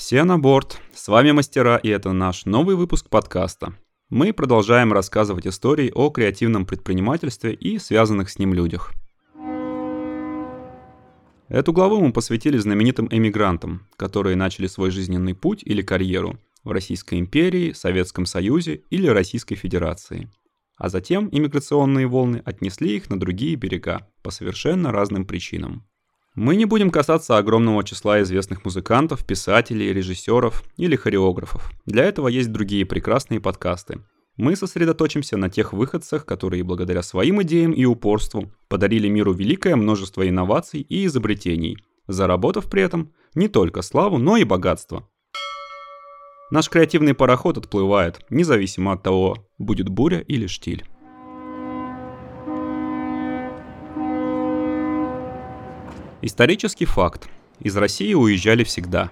Все на борт. С вами мастера, и это наш новый выпуск подкаста. Мы продолжаем рассказывать истории о креативном предпринимательстве и связанных с ним людях. Эту главу мы посвятили знаменитым эмигрантам, которые начали свой жизненный путь или карьеру в Российской империи, Советском Союзе или Российской Федерации. А затем иммиграционные волны отнесли их на другие берега по совершенно разным причинам. Мы не будем касаться огромного числа известных музыкантов, писателей, режиссеров или хореографов. Для этого есть другие прекрасные подкасты. Мы сосредоточимся на тех выходцах, которые благодаря своим идеям и упорству подарили миру великое множество инноваций и изобретений, заработав при этом не только славу, но и богатство. Наш креативный пароход отплывает, независимо от того, будет буря или штиль. Исторический факт. Из России уезжали всегда.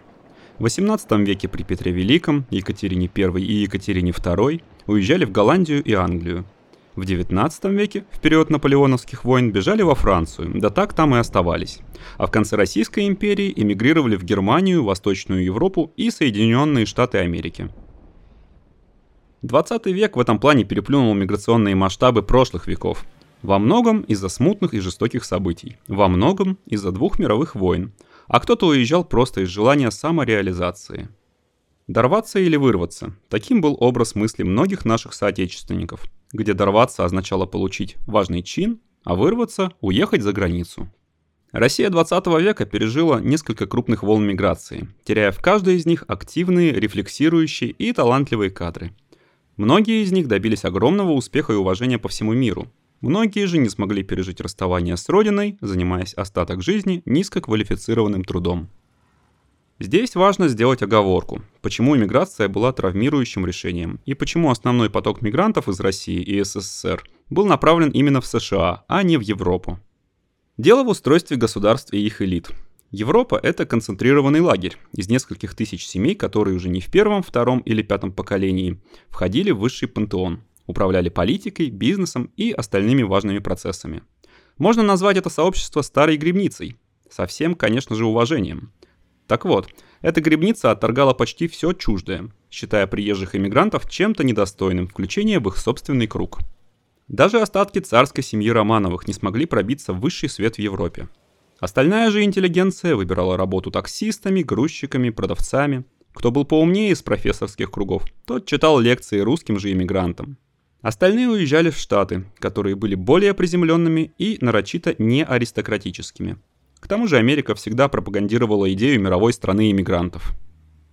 В XVIII веке при Петре Великом, Екатерине I и Екатерине II уезжали в Голландию и Англию. В XIX веке, в период наполеоновских войн, бежали во Францию, да так там и оставались. А в конце Российской империи эмигрировали в Германию, Восточную Европу и Соединенные Штаты Америки. 20 век в этом плане переплюнул миграционные масштабы прошлых веков – во многом из-за смутных и жестоких событий, во многом из-за двух мировых войн, а кто-то уезжал просто из желания самореализации. Дорваться или вырваться – таким был образ мысли многих наших соотечественников, где дорваться означало получить важный чин, а вырваться – уехать за границу. Россия 20 века пережила несколько крупных волн миграции, теряя в каждой из них активные, рефлексирующие и талантливые кадры. Многие из них добились огромного успеха и уважения по всему миру, Многие же не смогли пережить расставание с родиной, занимаясь остаток жизни низкоквалифицированным трудом. Здесь важно сделать оговорку, почему иммиграция была травмирующим решением и почему основной поток мигрантов из России и СССР был направлен именно в США, а не в Европу. Дело в устройстве государств и их элит. Европа – это концентрированный лагерь из нескольких тысяч семей, которые уже не в первом, втором или пятом поколении входили в высший пантеон управляли политикой, бизнесом и остальными важными процессами. Можно назвать это сообщество старой грибницей, со всем, конечно же, уважением. Так вот, эта грибница отторгала почти все чуждое, считая приезжих иммигрантов чем-то недостойным включения в их собственный круг. Даже остатки царской семьи Романовых не смогли пробиться в высший свет в Европе. Остальная же интеллигенция выбирала работу таксистами, грузчиками, продавцами. Кто был поумнее из профессорских кругов, тот читал лекции русским же иммигрантам. Остальные уезжали в Штаты, которые были более приземленными и нарочито не аристократическими. К тому же Америка всегда пропагандировала идею мировой страны иммигрантов.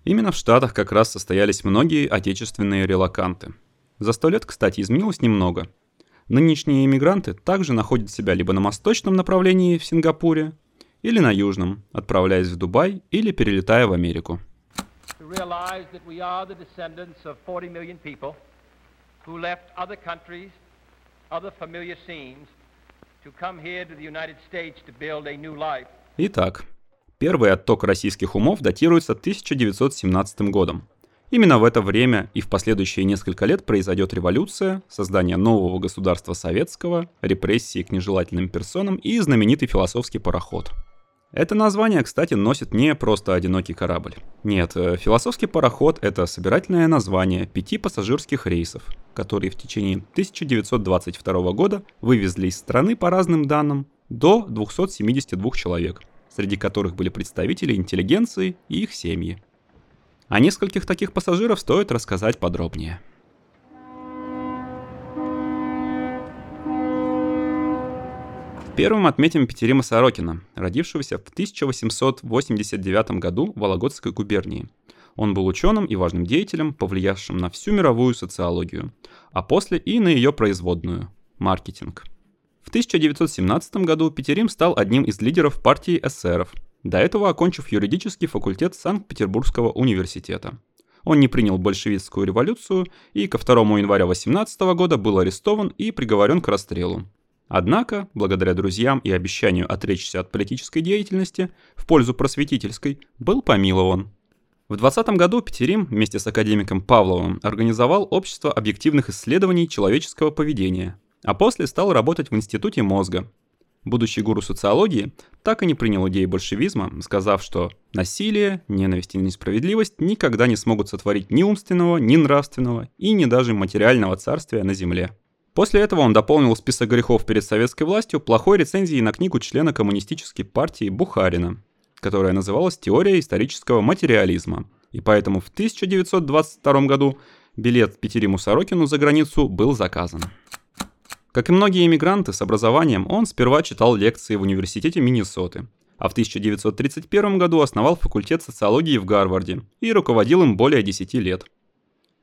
Именно в Штатах как раз состоялись многие отечественные релаканты. За сто лет, кстати, изменилось немного. Нынешние иммигранты также находят себя либо на восточном направлении в Сингапуре, или на южном, отправляясь в Дубай или перелетая в Америку who left other countries, other familiar scenes, to come here to the United States to build a new life. Итак, первый отток российских умов датируется 1917 годом. Именно в это время и в последующие несколько лет произойдет революция, создание нового государства советского, репрессии к нежелательным персонам и знаменитый философский пароход – это название, кстати, носит не просто одинокий корабль. Нет, э, философский пароход — это собирательное название пяти пассажирских рейсов, которые в течение 1922 года вывезли из страны по разным данным до 272 человек, среди которых были представители интеллигенции и их семьи. О нескольких таких пассажиров стоит рассказать подробнее. Первым отметим Петерима Сорокина, родившегося в 1889 году в Вологодской губернии. Он был ученым и важным деятелем, повлиявшим на всю мировую социологию, а после и на ее производную – маркетинг. В 1917 году Петерим стал одним из лидеров партии эсеров, до этого окончив юридический факультет Санкт-Петербургского университета. Он не принял большевистскую революцию и ко 2 января 18 года был арестован и приговорен к расстрелу. Однако, благодаря друзьям и обещанию отречься от политической деятельности в пользу просветительской, был помилован. В 20 году Петерим вместе с академиком Павловым организовал Общество объективных исследований человеческого поведения, а после стал работать в Институте мозга. Будущий гуру социологии так и не принял идеи большевизма, сказав, что насилие, ненависть и несправедливость никогда не смогут сотворить ни умственного, ни нравственного и ни даже материального царствия на земле. После этого он дополнил список грехов перед советской властью плохой рецензией на книгу члена коммунистической партии Бухарина, которая называлась «Теория исторического материализма». И поэтому в 1922 году билет Петериму Сорокину за границу был заказан. Как и многие иммигранты с образованием, он сперва читал лекции в университете Миннесоты, а в 1931 году основал факультет социологии в Гарварде и руководил им более 10 лет.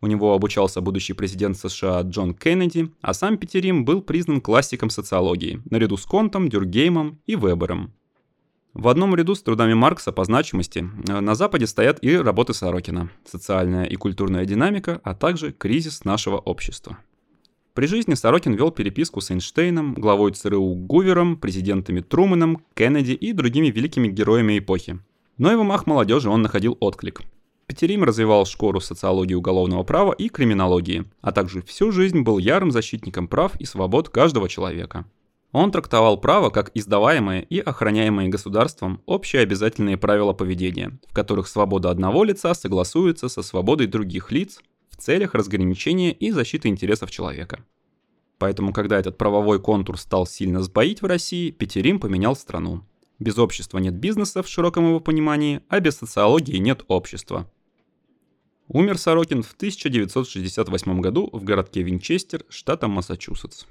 У него обучался будущий президент США Джон Кеннеди, а сам Петерим был признан классиком социологии, наряду с Контом, Дюргеймом и Вебером. В одном ряду с трудами Маркса по значимости э, на Западе стоят и работы Сорокина «Социальная и культурная динамика», а также «Кризис нашего общества». При жизни Сорокин вел переписку с Эйнштейном, главой ЦРУ Гувером, президентами Трумэном, Кеннеди и другими великими героями эпохи. Но и в умах молодежи он находил отклик. Петерим развивал школу социологии уголовного права и криминологии, а также всю жизнь был ярым защитником прав и свобод каждого человека. Он трактовал право как издаваемые и охраняемые государством общие обязательные правила поведения, в которых свобода одного лица согласуется со свободой других лиц целях разграничения и защиты интересов человека. Поэтому, когда этот правовой контур стал сильно сбоить в России, Петерим поменял страну. Без общества нет бизнеса в широком его понимании, а без социологии нет общества. Умер Сорокин в 1968 году в городке Винчестер, штата Массачусетс.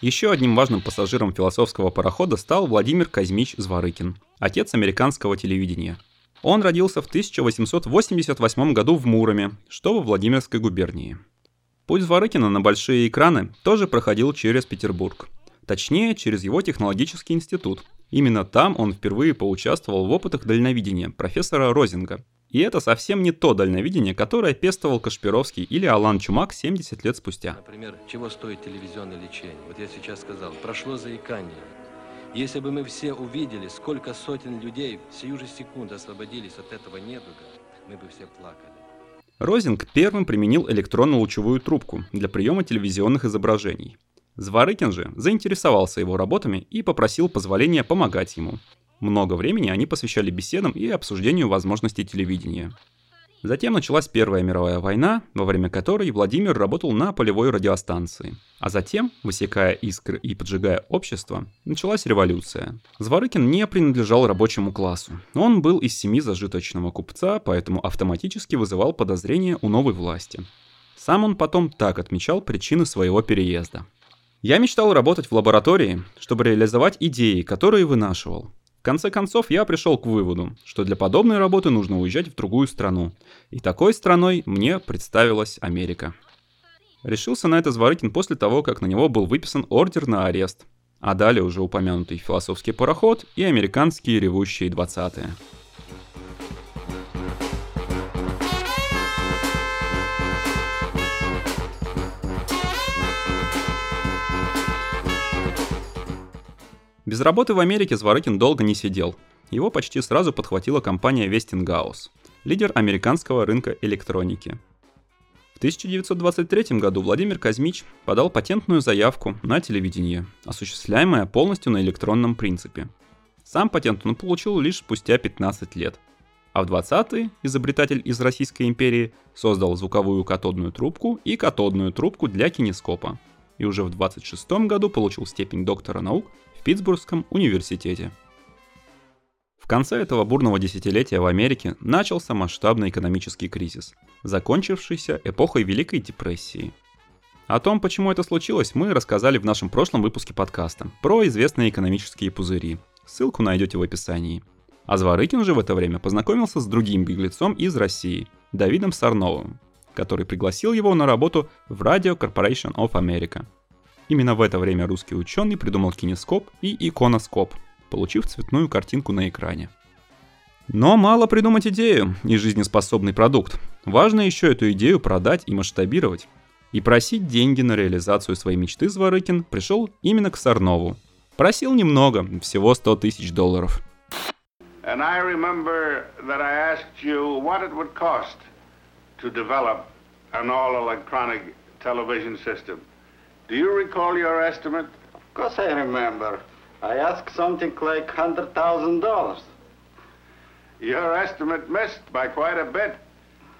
Еще одним важным пассажиром философского парохода стал Владимир Казмич Зворыкин, отец американского телевидения. Он родился в 1888 году в Муроме, что во Владимирской губернии. Путь Зворыкина на большие экраны тоже проходил через Петербург. Точнее, через его технологический институт. Именно там он впервые поучаствовал в опытах дальновидения профессора Розинга, и это совсем не то дальновидение, которое пестовал Кашпировский или Алан Чумак 70 лет спустя. Например, чего стоит телевизионное лечение? Вот я сейчас сказал, прошло заикание. Если бы мы все увидели, сколько сотен людей в сию же секунду освободились от этого недуга, мы бы все плакали. Розинг первым применил электронно-лучевую трубку для приема телевизионных изображений. Зворыкин же заинтересовался его работами и попросил позволения помогать ему. Много времени они посвящали беседам и обсуждению возможностей телевидения. Затем началась Первая мировая война, во время которой Владимир работал на полевой радиостанции. А затем, высекая искры и поджигая общество, началась революция. Зворыкин не принадлежал рабочему классу. Он был из семьи зажиточного купца, поэтому автоматически вызывал подозрения у новой власти. Сам он потом так отмечал причины своего переезда. «Я мечтал работать в лаборатории, чтобы реализовать идеи, которые вынашивал. В конце концов, я пришел к выводу, что для подобной работы нужно уезжать в другую страну. И такой страной мне представилась Америка. Решился на это Зворыкин после того, как на него был выписан ордер на арест. А далее уже упомянутый философский пароход и американские ревущие двадцатые. Без работы в Америке Зворыкин долго не сидел. Его почти сразу подхватила компания Westinghouse, лидер американского рынка электроники. В 1923 году Владимир Казмич подал патентную заявку на телевидение, осуществляемое полностью на электронном принципе. Сам патент он получил лишь спустя 15 лет. А в 20-е изобретатель из Российской империи создал звуковую катодную трубку и катодную трубку для кинескопа. И уже в 26 году получил степень доктора наук Питтсбургском университете. В конце этого бурного десятилетия в Америке начался масштабный экономический кризис, закончившийся эпохой Великой депрессии. О том, почему это случилось, мы рассказали в нашем прошлом выпуске подкаста про известные экономические пузыри. Ссылку найдете в описании. А Зворыкин же в это время познакомился с другим беглецом из России, Давидом Сарновым, который пригласил его на работу в Radio Corporation of America – Именно в это время русский ученый придумал кинескоп и иконоскоп, получив цветную картинку на экране. Но мало придумать идею и жизнеспособный продукт. Важно еще эту идею продать и масштабировать. И просить деньги на реализацию своей мечты Зворыкин пришел именно к Сарнову. Просил немного, всего 100 тысяч долларов. And I remember that I asked you what it would cost to develop an all-electronic television system. Do you recall your estimate? Of course I remember. I asked something like $100,000. Your estimate missed by quite a bit.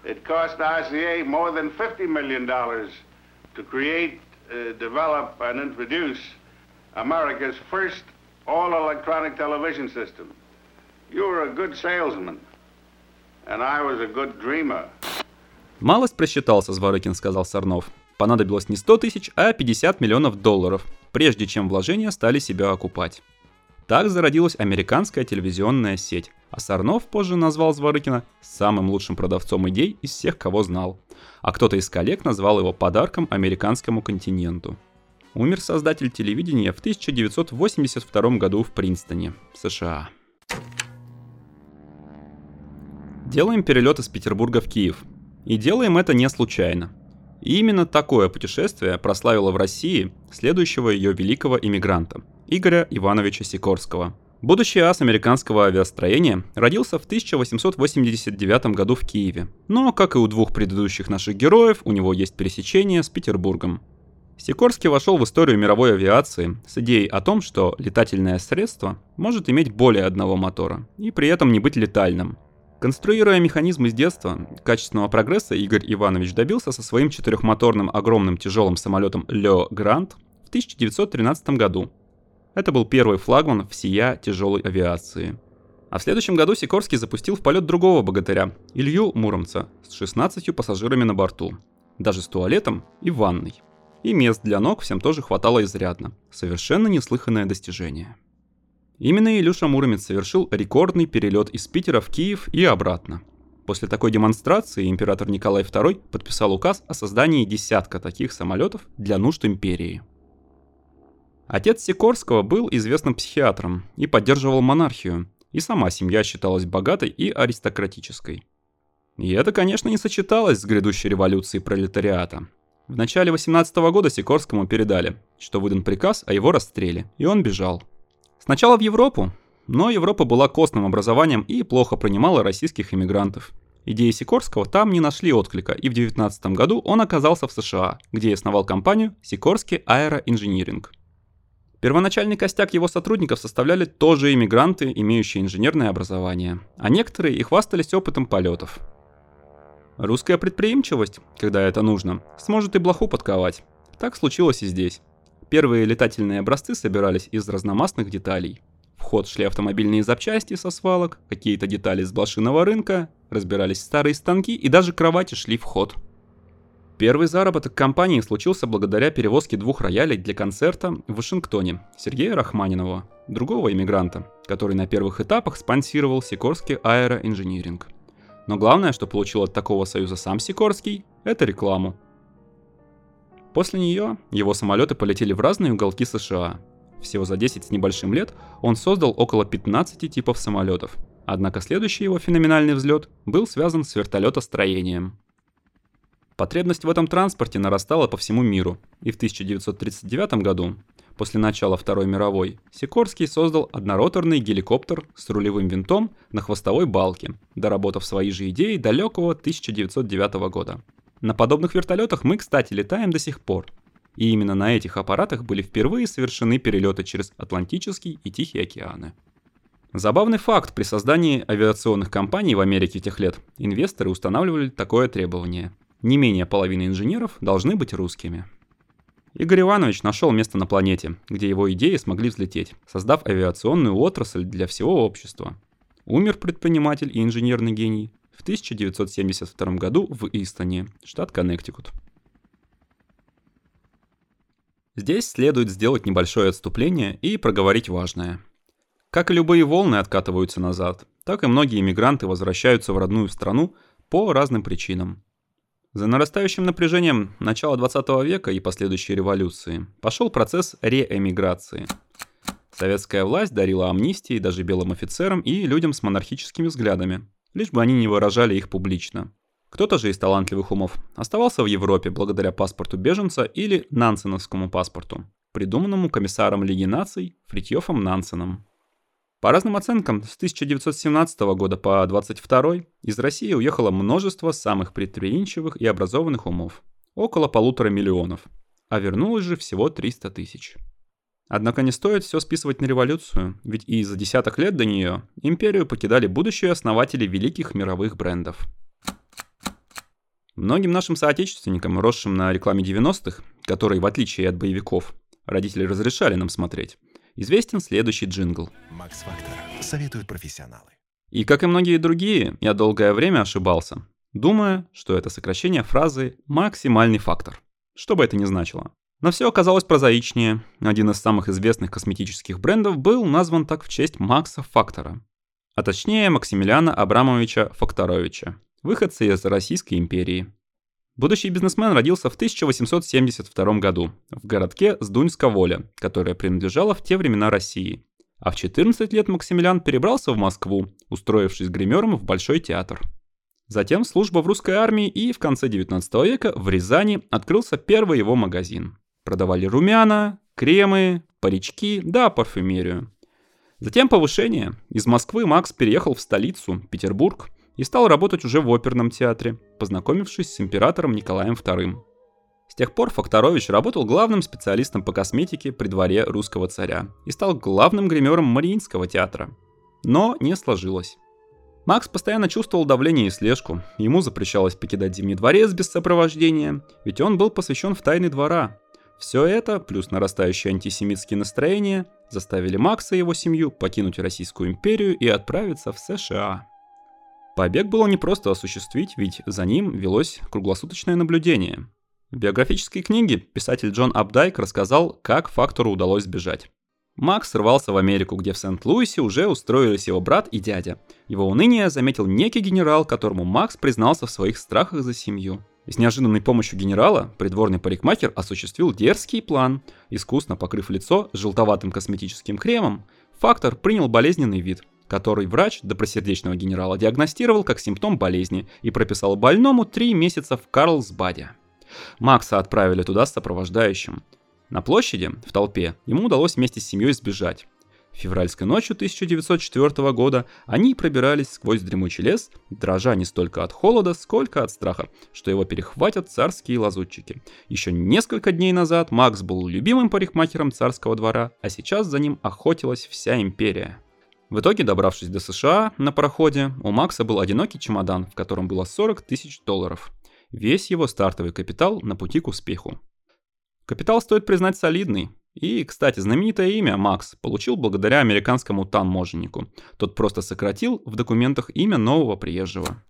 It cost RCA more than $50 million to create, uh, develop, and introduce America's first all-electronic television system. You were a good salesman, and I was a good dreamer. Малость просчитался, Зворыкин сказал Сарнов. Понадобилось не 100 тысяч, а 50 миллионов долларов, прежде чем вложения стали себя окупать. Так зародилась американская телевизионная сеть, а Сарнов позже назвал Зворыкина самым лучшим продавцом идей из всех, кого знал. А кто-то из коллег назвал его подарком американскому континенту. Умер создатель телевидения в 1982 году в Принстоне, США. Делаем перелет из Петербурга в Киев. И делаем это не случайно. И именно такое путешествие прославило в России следующего ее великого иммигранта – Игоря Ивановича Сикорского. Будущий ас американского авиастроения родился в 1889 году в Киеве, но, как и у двух предыдущих наших героев, у него есть пересечение с Петербургом. Сикорский вошел в историю мировой авиации с идеей о том, что летательное средство может иметь более одного мотора и при этом не быть летальным – Конструируя механизмы с детства, качественного прогресса Игорь Иванович добился со своим четырехмоторным огромным тяжелым самолетом Лео Грант в 1913 году. Это был первый флагман всея тяжелой авиации. А в следующем году Сикорский запустил в полет другого богатыря, Илью Муромца, с 16 пассажирами на борту, даже с туалетом и ванной. И мест для ног всем тоже хватало изрядно. Совершенно неслыханное достижение. Именно Илюша Муромец совершил рекордный перелет из Питера в Киев и обратно. После такой демонстрации император Николай II подписал указ о создании десятка таких самолетов для нужд империи. Отец Сикорского был известным психиатром и поддерживал монархию, и сама семья считалась богатой и аристократической. И это, конечно, не сочеталось с грядущей революцией пролетариата. В начале 18 года Сикорскому передали, что выдан приказ о его расстреле, и он бежал – Сначала в Европу, но Европа была костным образованием и плохо принимала российских иммигрантов. Идеи Сикорского там не нашли отклика, и в 19 году он оказался в США, где основал компанию Сикорский Аэроинжиниринг. Первоначальный костяк его сотрудников составляли тоже иммигранты, имеющие инженерное образование, а некоторые и хвастались опытом полетов. Русская предприимчивость, когда это нужно, сможет и блоху подковать. Так случилось и здесь. Первые летательные образцы собирались из разномастных деталей. В ход шли автомобильные запчасти со свалок, какие-то детали с блошиного рынка, разбирались старые станки и даже кровати шли в ход. Первый заработок компании случился благодаря перевозке двух роялей для концерта в Вашингтоне Сергея Рахманинова, другого иммигранта, который на первых этапах спонсировал Сикорский аэроинжиниринг. Но главное, что получил от такого союза сам Сикорский, это рекламу. После нее его самолеты полетели в разные уголки США. Всего за 10 с небольшим лет он создал около 15 типов самолетов. Однако следующий его феноменальный взлет был связан с вертолетостроением. Потребность в этом транспорте нарастала по всему миру, и в 1939 году, после начала Второй мировой, Сикорский создал однороторный геликоптер с рулевым винтом на хвостовой балке, доработав свои же идеи далекого 1909 года. На подобных вертолетах мы, кстати, летаем до сих пор. И именно на этих аппаратах были впервые совершены перелеты через Атлантический и Тихий океаны. Забавный факт, при создании авиационных компаний в Америке тех лет инвесторы устанавливали такое требование. Не менее половины инженеров должны быть русскими. Игорь Иванович нашел место на планете, где его идеи смогли взлететь, создав авиационную отрасль для всего общества. Умер предприниматель и инженерный гений, в 1972 году в Истоне, штат Коннектикут. Здесь следует сделать небольшое отступление и проговорить важное. Как и любые волны откатываются назад, так и многие иммигранты возвращаются в родную страну по разным причинам. За нарастающим напряжением начала 20 века и последующей революции пошел процесс реэмиграции. Советская власть дарила амнистии даже белым офицерам и людям с монархическими взглядами, лишь бы они не выражали их публично. Кто-то же из талантливых умов оставался в Европе благодаря паспорту беженца или Нансеновскому паспорту, придуманному комиссаром Лиги наций Фритьёфом Нансеном. По разным оценкам, с 1917 года по 22 из России уехало множество самых предприимчивых и образованных умов. около полутора миллионов, а вернулось же всего 300 тысяч. Однако не стоит все списывать на революцию, ведь и за десяток лет до нее империю покидали будущие основатели великих мировых брендов. Многим нашим соотечественникам, росшим на рекламе 90-х, которые, в отличие от боевиков, родители разрешали нам смотреть, известен следующий джингл. Макс Фактор. Советуют профессионалы. И как и многие другие, я долгое время ошибался, думая, что это сокращение фразы «максимальный фактор», что бы это ни значило. Но все оказалось прозаичнее. Один из самых известных косметических брендов был назван так в честь Макса Фактора. А точнее Максимилиана Абрамовича Факторовича, выходца из Российской империи. Будущий бизнесмен родился в 1872 году в городке Сдуньска-Воля, которая принадлежала в те времена России. А в 14 лет Максимилиан перебрался в Москву, устроившись гримером в Большой театр. Затем служба в русской армии и в конце 19 века в Рязани открылся первый его магазин. Продавали румяна, кремы, парички, да, парфюмерию. Затем повышение. Из Москвы Макс переехал в столицу, Петербург, и стал работать уже в оперном театре, познакомившись с императором Николаем II. С тех пор Факторович работал главным специалистом по косметике при дворе русского царя и стал главным гримером Мариинского театра. Но не сложилось. Макс постоянно чувствовал давление и слежку. Ему запрещалось покидать Зимний дворец без сопровождения, ведь он был посвящен в тайны двора, все это, плюс нарастающие антисемитские настроения, заставили Макса и его семью покинуть Российскую империю и отправиться в США. Побег было непросто осуществить, ведь за ним велось круглосуточное наблюдение. В биографической книге писатель Джон Абдайк рассказал, как фактору удалось сбежать. Макс срывался в Америку, где в Сент-Луисе уже устроились его брат и дядя. Его уныние заметил некий генерал, которому Макс признался в своих страхах за семью. С неожиданной помощью генерала придворный парикмахер осуществил дерзкий план. Искусно покрыв лицо желтоватым косметическим кремом, фактор принял болезненный вид, который врач добросердечного генерала диагностировал как симптом болезни и прописал больному три месяца в Карлсбаде. Макса отправили туда с сопровождающим. На площади, в толпе, ему удалось вместе с семьей сбежать. Февральской ночью 1904 года они пробирались сквозь дремучий лес, дрожа не столько от холода, сколько от страха, что его перехватят царские лазутчики. Еще несколько дней назад Макс был любимым парикмахером царского двора, а сейчас за ним охотилась вся империя. В итоге, добравшись до США на пароходе, у Макса был одинокий чемодан, в котором было 40 тысяч долларов. Весь его стартовый капитал на пути к успеху. Капитал, стоит признать, солидный, и, кстати, знаменитое имя Макс получил благодаря американскому таможеннику. Тот просто сократил в документах имя нового приезжего.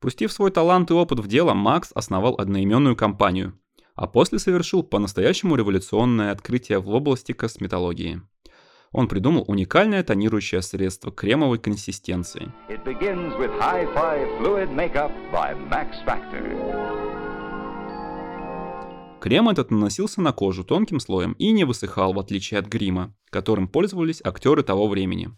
Пустив свой талант и опыт в дело, Макс основал одноименную компанию, а после совершил по-настоящему революционное открытие в области косметологии. Он придумал уникальное тонирующее средство кремовой консистенции. It begins with high-fi fluid makeup by Max Factor. Крем этот наносился на кожу тонким слоем и не высыхал, в отличие от грима, которым пользовались актеры того времени.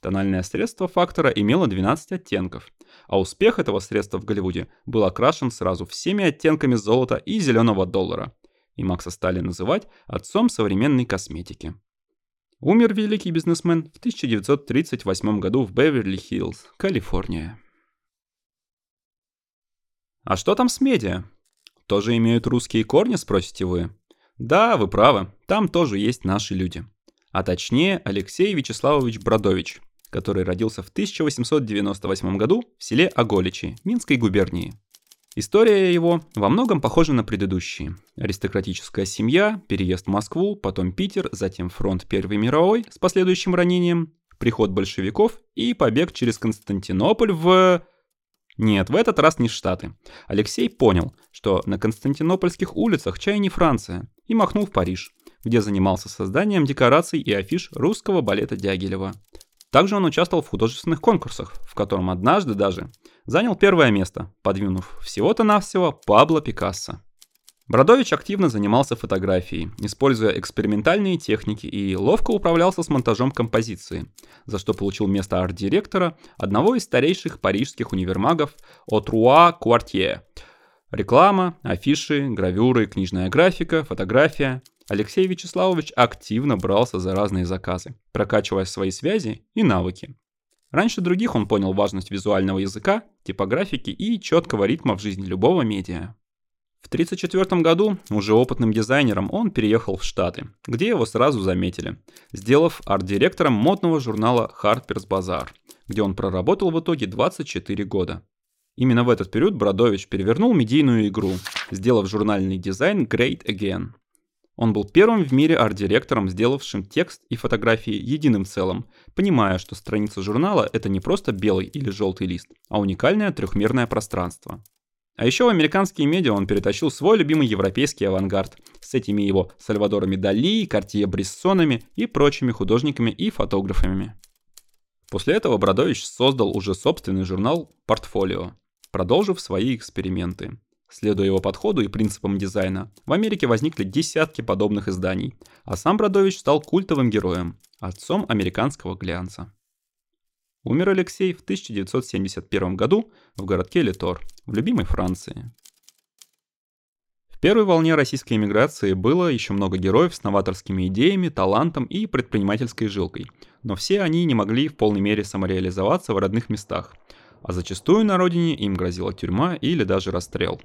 Тональное средство фактора имело 12 оттенков, а успех этого средства в Голливуде был окрашен сразу всеми оттенками золота и зеленого доллара, и Макса стали называть отцом современной косметики. Умер великий бизнесмен в 1938 году в Беверли-Хиллз, Калифорния. А что там с медиа? Тоже имеют русские корни, спросите вы? Да, вы правы, там тоже есть наши люди. А точнее, Алексей Вячеславович Бродович, который родился в 1898 году в селе Оголичи, Минской губернии. История его во многом похожа на предыдущие. Аристократическая семья, переезд в Москву, потом Питер, затем фронт Первой мировой с последующим ранением, приход большевиков и побег через Константинополь в... Нет, в этот раз не Штаты. Алексей понял, что на константинопольских улицах чай не Франция, и махнул в Париж, где занимался созданием декораций и афиш русского балета Дягилева. Также он участвовал в художественных конкурсах, в котором однажды даже занял первое место, подвинув всего-то навсего Пабло Пикассо. Бродович активно занимался фотографией, используя экспериментальные техники и ловко управлялся с монтажом композиции, за что получил место арт-директора одного из старейших парижских универмагов Отруа Куартье. Реклама, афиши, гравюры, книжная графика, фотография. Алексей Вячеславович активно брался за разные заказы, прокачивая свои связи и навыки. Раньше других он понял важность визуального языка, типографики и четкого ритма в жизни любого медиа. В В 1934 году, уже опытным дизайнером, он переехал в Штаты, где его сразу заметили, сделав арт-директором модного журнала Harper's Bazaar, где он проработал в итоге 24 года. Именно в этот период Бродович перевернул медийную игру, сделав журнальный дизайн Great Again. Он был первым в мире арт-директором, сделавшим текст и фотографии единым целым, понимая, что страница журнала — это не просто белый или желтый лист, а уникальное трехмерное пространство. А еще в американские медиа он перетащил свой любимый европейский авангард с этими его Сальвадорами Дали, Картье Брессонами и прочими художниками и фотографами. После этого Бродович создал уже собственный журнал «Портфолио», продолжив свои эксперименты. Следуя его подходу и принципам дизайна, в Америке возникли десятки подобных изданий, а сам Бродович стал культовым героем, отцом американского глянца. Умер Алексей в 1971 году в городке Литор, в любимой Франции. В первой волне российской эмиграции было еще много героев с новаторскими идеями, талантом и предпринимательской жилкой, но все они не могли в полной мере самореализоваться в родных местах – а зачастую на родине им грозила тюрьма или даже расстрел.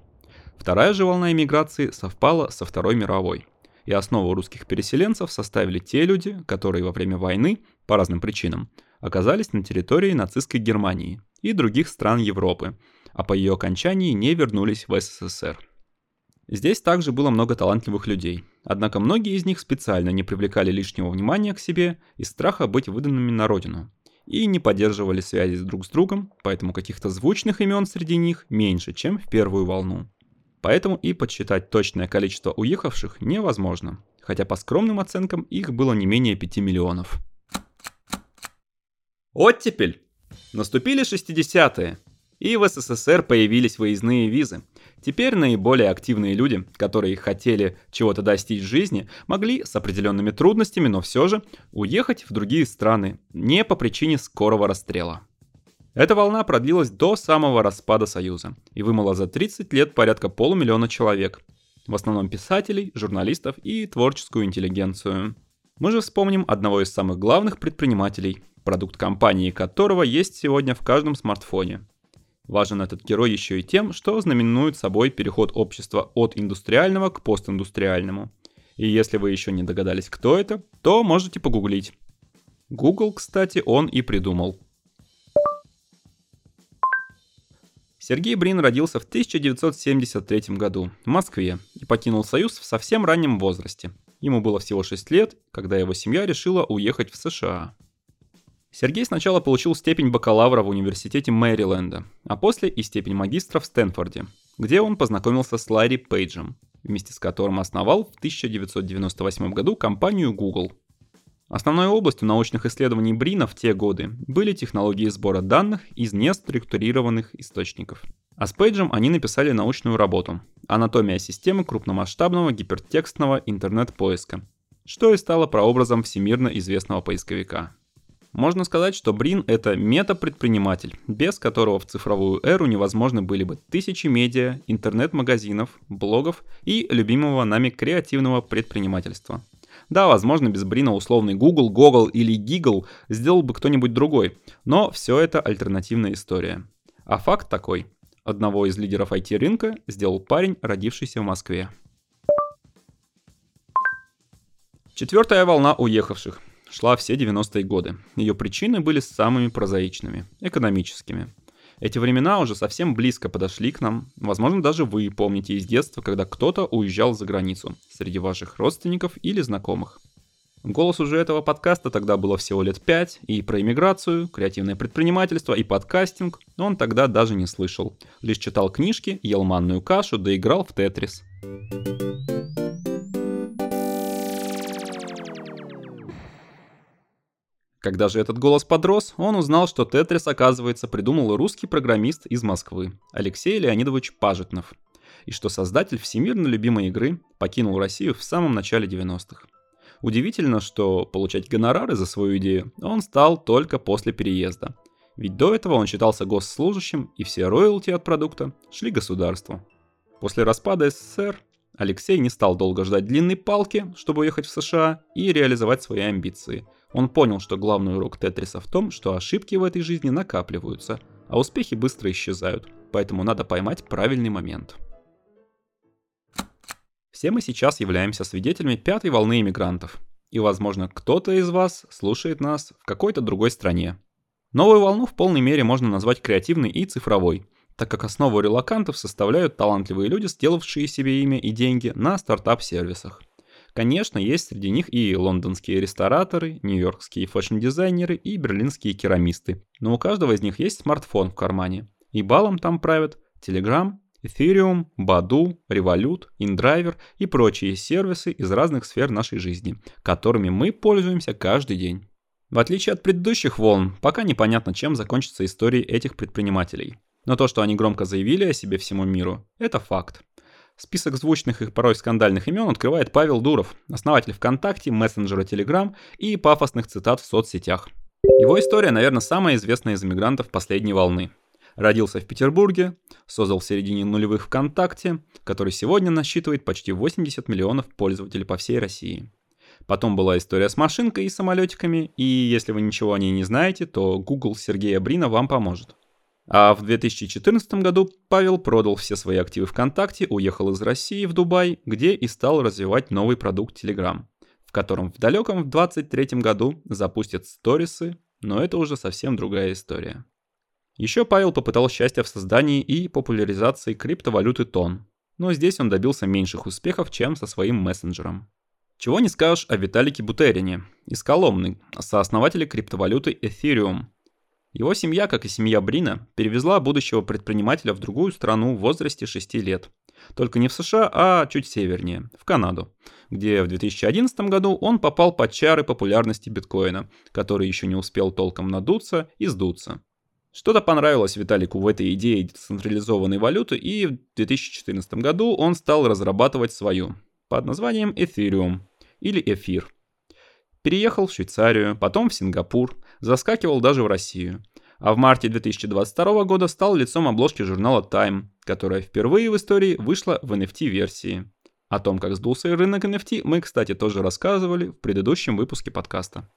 Вторая же волна эмиграции совпала со Второй мировой, и основу русских переселенцев составили те люди, которые во время войны, по разным причинам, оказались на территории нацистской Германии и других стран Европы, а по ее окончании не вернулись в СССР. Здесь также было много талантливых людей, однако многие из них специально не привлекали лишнего внимания к себе из страха быть выданными на родину, и не поддерживали связи друг с другом, поэтому каких-то звучных имен среди них меньше, чем в первую волну. Поэтому и подсчитать точное количество уехавших невозможно, хотя по скромным оценкам их было не менее 5 миллионов. Оттепель! Наступили 60-е, и в СССР появились выездные визы – Теперь наиболее активные люди, которые хотели чего-то достичь в жизни, могли с определенными трудностями, но все же уехать в другие страны, не по причине скорого расстрела. Эта волна продлилась до самого распада Союза и вымыла за 30 лет порядка полумиллиона человек, в основном писателей, журналистов и творческую интеллигенцию. Мы же вспомним одного из самых главных предпринимателей, продукт компании которого есть сегодня в каждом смартфоне – Важен этот герой еще и тем, что знаменует собой переход общества от индустриального к постиндустриальному. И если вы еще не догадались, кто это, то можете погуглить. Google, кстати, он и придумал. Сергей Брин родился в 1973 году в Москве и покинул Союз в совсем раннем возрасте. Ему было всего 6 лет, когда его семья решила уехать в США. Сергей сначала получил степень бакалавра в университете Мэриленда, а после и степень магистра в Стэнфорде, где он познакомился с Ларри Пейджем, вместе с которым основал в 1998 году компанию Google. Основной областью научных исследований Брина в те годы были технологии сбора данных из неструктурированных источников. А с Пейджем они написали научную работу «Анатомия системы крупномасштабного гипертекстного интернет-поиска», что и стало прообразом всемирно известного поисковика. Можно сказать, что Брин — это мета-предприниматель, без которого в цифровую эру невозможны были бы тысячи медиа, интернет-магазинов, блогов и любимого нами креативного предпринимательства. Да, возможно, без Брина условный Google, Google или Giggle сделал бы кто-нибудь другой, но все это альтернативная история. А факт такой. Одного из лидеров IT-рынка сделал парень, родившийся в Москве. Четвертая волна уехавших – шла все 90-е годы. Ее причины были самыми прозаичными, экономическими. Эти времена уже совсем близко подошли к нам. Возможно, даже вы помните из детства, когда кто-то уезжал за границу, среди ваших родственников или знакомых. Голос уже этого подкаста тогда было всего лет пять, и про иммиграцию, креативное предпринимательство и подкастинг он тогда даже не слышал. Лишь читал книжки, ел манную кашу, да в Тетрис. Когда же этот голос подрос, он узнал, что Тетрис, оказывается, придумал русский программист из Москвы, Алексей Леонидович Пажетнов, и что создатель всемирно любимой игры покинул Россию в самом начале 90-х. Удивительно, что получать гонорары за свою идею он стал только после переезда. Ведь до этого он считался госслужащим, и все роялти от продукта шли государству. После распада СССР Алексей не стал долго ждать длинной палки, чтобы уехать в США и реализовать свои амбиции – он понял, что главный урок Тетриса в том, что ошибки в этой жизни накапливаются, а успехи быстро исчезают, поэтому надо поймать правильный момент. Все мы сейчас являемся свидетелями пятой волны иммигрантов. И, возможно, кто-то из вас слушает нас в какой-то другой стране. Новую волну в полной мере можно назвать креативной и цифровой, так как основу релокантов составляют талантливые люди, сделавшие себе имя и деньги на стартап-сервисах. Конечно, есть среди них и лондонские рестораторы, нью-йоркские фэшн-дизайнеры и берлинские керамисты. Но у каждого из них есть смартфон в кармане. И балом там правят Telegram, Ethereum, Badu, Revolut, InDriver и прочие сервисы из разных сфер нашей жизни, которыми мы пользуемся каждый день. В отличие от предыдущих волн, пока непонятно, чем закончится история этих предпринимателей. Но то, что они громко заявили о себе всему миру, это факт. Список звучных и порой скандальных имен открывает Павел Дуров, основатель ВКонтакте, мессенджера Telegram и пафосных цитат в соцсетях. Его история, наверное, самая известная из иммигрантов последней волны. Родился в Петербурге, создал в середине нулевых ВКонтакте, который сегодня насчитывает почти 80 миллионов пользователей по всей России. Потом была история с машинкой и самолетиками, и если вы ничего о ней не знаете, то Google Сергея Брина вам поможет. А в 2014 году Павел продал все свои активы ВКонтакте, уехал из России в Дубай, где и стал развивать новый продукт Telegram, в котором в далеком в 2023 году запустят сторисы, но это уже совсем другая история. Еще Павел попытал счастье в создании и популяризации криптовалюты Тон, но здесь он добился меньших успехов, чем со своим мессенджером. Чего не скажешь о Виталике Бутерине из Коломны, сооснователя криптовалюты Ethereum – его семья, как и семья Брина, перевезла будущего предпринимателя в другую страну в возрасте 6 лет. Только не в США, а чуть севернее, в Канаду, где в 2011 году он попал под чары популярности биткоина, который еще не успел толком надуться и сдуться. Что-то понравилось Виталику в этой идее децентрализованной валюты, и в 2014 году он стал разрабатывать свою, под названием Ethereum, или Эфир. Переехал в Швейцарию, потом в Сингапур, заскакивал даже в Россию. А в марте 2022 года стал лицом обложки журнала Time, которая впервые в истории вышла в NFT-версии. О том, как сдулся рынок NFT, мы, кстати, тоже рассказывали в предыдущем выпуске подкаста.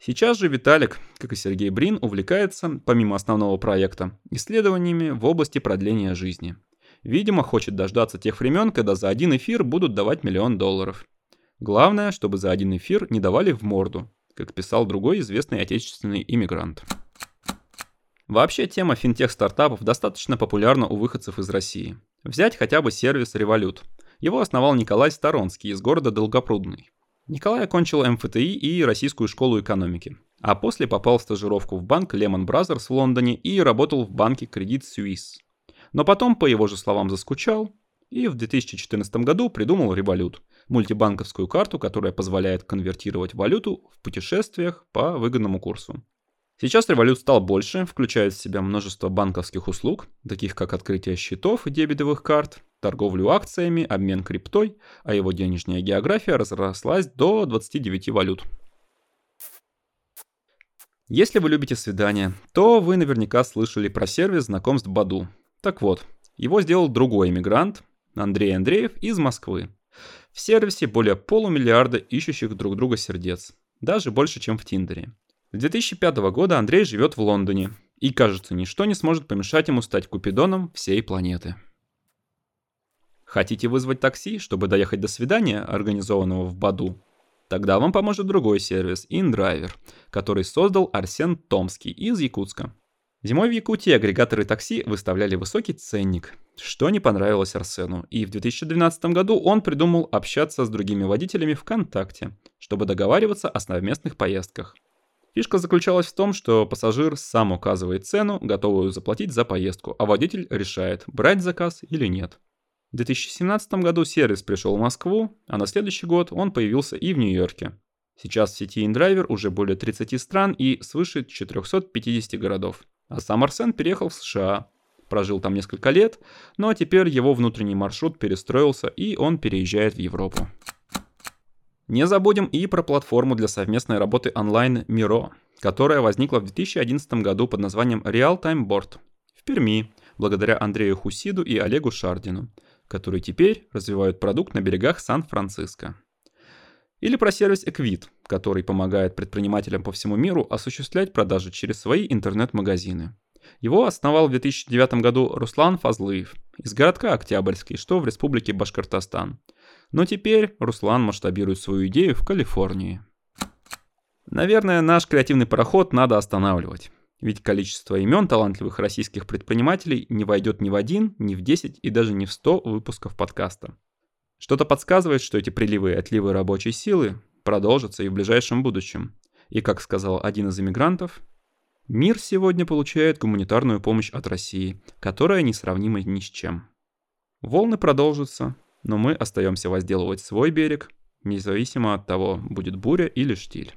Сейчас же Виталик, как и Сергей Брин, увлекается, помимо основного проекта, исследованиями в области продления жизни. Видимо, хочет дождаться тех времен, когда за один эфир будут давать миллион долларов. Главное, чтобы за один эфир не давали в морду, как писал другой известный отечественный иммигрант. Вообще тема финтех-стартапов достаточно популярна у выходцев из России. Взять хотя бы сервис Revolut. Его основал Николай Сторонский из города Долгопрудный. Николай окончил МФТИ и Российскую школу экономики, а после попал в стажировку в банк Lehman Brothers в Лондоне и работал в банке Credit Suisse. Но потом, по его же словам, заскучал и в 2014 году придумал Revolut – мультибанковскую карту, которая позволяет конвертировать валюту в путешествиях по выгодному курсу. Сейчас Revolut стал больше, включает в себя множество банковских услуг, таких как открытие счетов и дебетовых карт, торговлю акциями, обмен криптой, а его денежная география разрослась до 29 валют. Если вы любите свидания, то вы наверняка слышали про сервис знакомств Баду. Так вот, его сделал другой иммигрант, Андрей Андреев из Москвы. В сервисе более полумиллиарда ищущих друг друга сердец. Даже больше, чем в Тиндере. С 2005 года Андрей живет в Лондоне. И кажется, ничто не сможет помешать ему стать купидоном всей планеты. Хотите вызвать такси, чтобы доехать до свидания, организованного в Баду? Тогда вам поможет другой сервис, InDriver, который создал Арсен Томский из Якутска. Зимой в Якутии агрегаторы такси выставляли высокий ценник, что не понравилось Арсену, и в 2012 году он придумал общаться с другими водителями ВКонтакте, чтобы договариваться о совместных поездках. Фишка заключалась в том, что пассажир сам указывает цену, готовую заплатить за поездку, а водитель решает, брать заказ или нет. В 2017 году сервис пришел в Москву, а на следующий год он появился и в Нью-Йорке. Сейчас в сети InDriver уже более 30 стран и свыше 450 городов. А сам Арсен переехал в США, прожил там несколько лет, но теперь его внутренний маршрут перестроился и он переезжает в Европу. Не забудем и про платформу для совместной работы онлайн Miro, которая возникла в 2011 году под названием Real Time Board в Перми, благодаря Андрею Хусиду и Олегу Шардину, которые теперь развивают продукт на берегах Сан-Франциско. Или про сервис Equid, который помогает предпринимателям по всему миру осуществлять продажи через свои интернет-магазины. Его основал в 2009 году Руслан Фазлыев из городка Октябрьский, что в республике Башкортостан. Но теперь Руслан масштабирует свою идею в Калифорнии. Наверное, наш креативный пароход надо останавливать. Ведь количество имен талантливых российских предпринимателей не войдет ни в один, ни в 10 и даже не в 100 выпусков подкаста. Что-то подсказывает, что эти приливы и отливы рабочей силы продолжатся и в ближайшем будущем. И, как сказал один из иммигрантов, мир сегодня получает гуманитарную помощь от России, которая несравнима ни с чем. Волны продолжатся, но мы остаемся возделывать свой берег, независимо от того, будет буря или штиль.